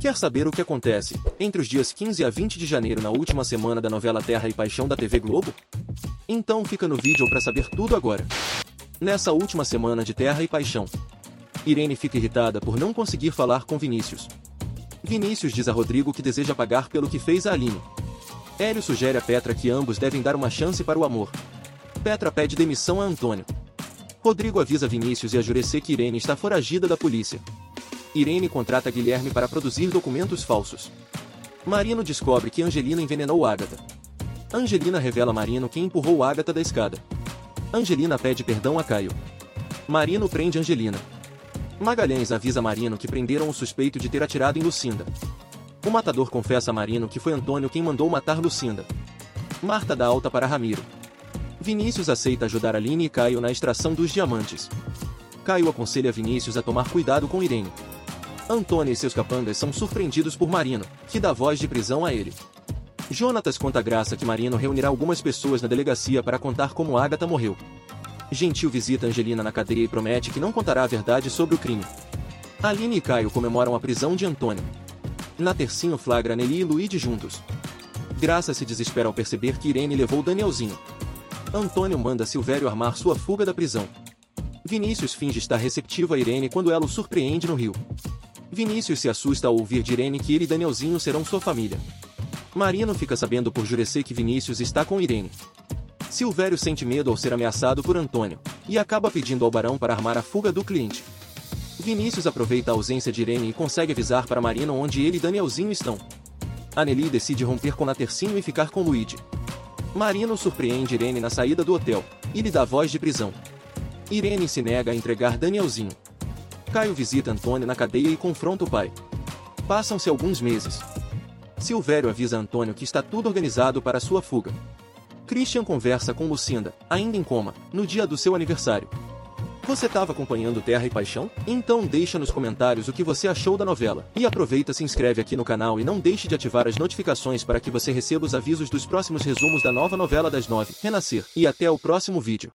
Quer saber o que acontece entre os dias 15 a 20 de janeiro na última semana da novela Terra e Paixão da TV Globo? Então fica no vídeo para saber tudo agora. Nessa última semana de Terra e Paixão, Irene fica irritada por não conseguir falar com Vinícius. Vinícius diz a Rodrigo que deseja pagar pelo que fez a Aline. Hélio sugere a Petra que ambos devem dar uma chance para o amor. Petra pede demissão a Antônio. Rodrigo avisa Vinícius e a Jurecê que Irene está foragida da polícia. Irene contrata Guilherme para produzir documentos falsos. Marino descobre que Angelina envenenou Agatha. Angelina revela a Marino quem empurrou Agatha da escada. Angelina pede perdão a Caio. Marino prende Angelina. Magalhães avisa Marino que prenderam o suspeito de ter atirado em Lucinda. O matador confessa a Marino que foi Antônio quem mandou matar Lucinda. Marta dá alta para Ramiro. Vinícius aceita ajudar Aline e Caio na extração dos diamantes. Caio aconselha Vinícius a tomar cuidado com Irene. Antônio e seus capangas são surpreendidos por Marino, que dá voz de prisão a ele. Jonatas conta a Graça que Marino reunirá algumas pessoas na delegacia para contar como Agatha morreu. Gentil visita Angelina na cadeia e promete que não contará a verdade sobre o crime. Aline e Caio comemoram a prisão de Antônio. Na tercinho flagra Nelly e Luigi juntos. Graça se desespera ao perceber que Irene levou Danielzinho. Antônio manda Silvério armar sua fuga da prisão. Vinícius finge estar receptivo a Irene quando ela o surpreende no rio. Vinícius se assusta ao ouvir de Irene que ele e Danielzinho serão sua família. Marino fica sabendo por Jurecê que Vinícius está com Irene. Silvério sente medo ao ser ameaçado por Antônio, e acaba pedindo ao barão para armar a fuga do cliente. Vinícius aproveita a ausência de Irene e consegue avisar para Marino onde ele e Danielzinho estão. Anneli decide romper com Natercinho e ficar com Luigi. Marino surpreende Irene na saída do hotel, e lhe dá voz de prisão. Irene se nega a entregar Danielzinho. Caio visita Antônio na cadeia e confronta o pai. Passam-se alguns meses. Silvério avisa Antônio que está tudo organizado para sua fuga. Christian conversa com Lucinda, ainda em coma, no dia do seu aniversário. Você estava acompanhando Terra e Paixão? Então deixa nos comentários o que você achou da novela. E aproveita se inscreve aqui no canal e não deixe de ativar as notificações para que você receba os avisos dos próximos resumos da nova novela das nove, Renascer. E até o próximo vídeo.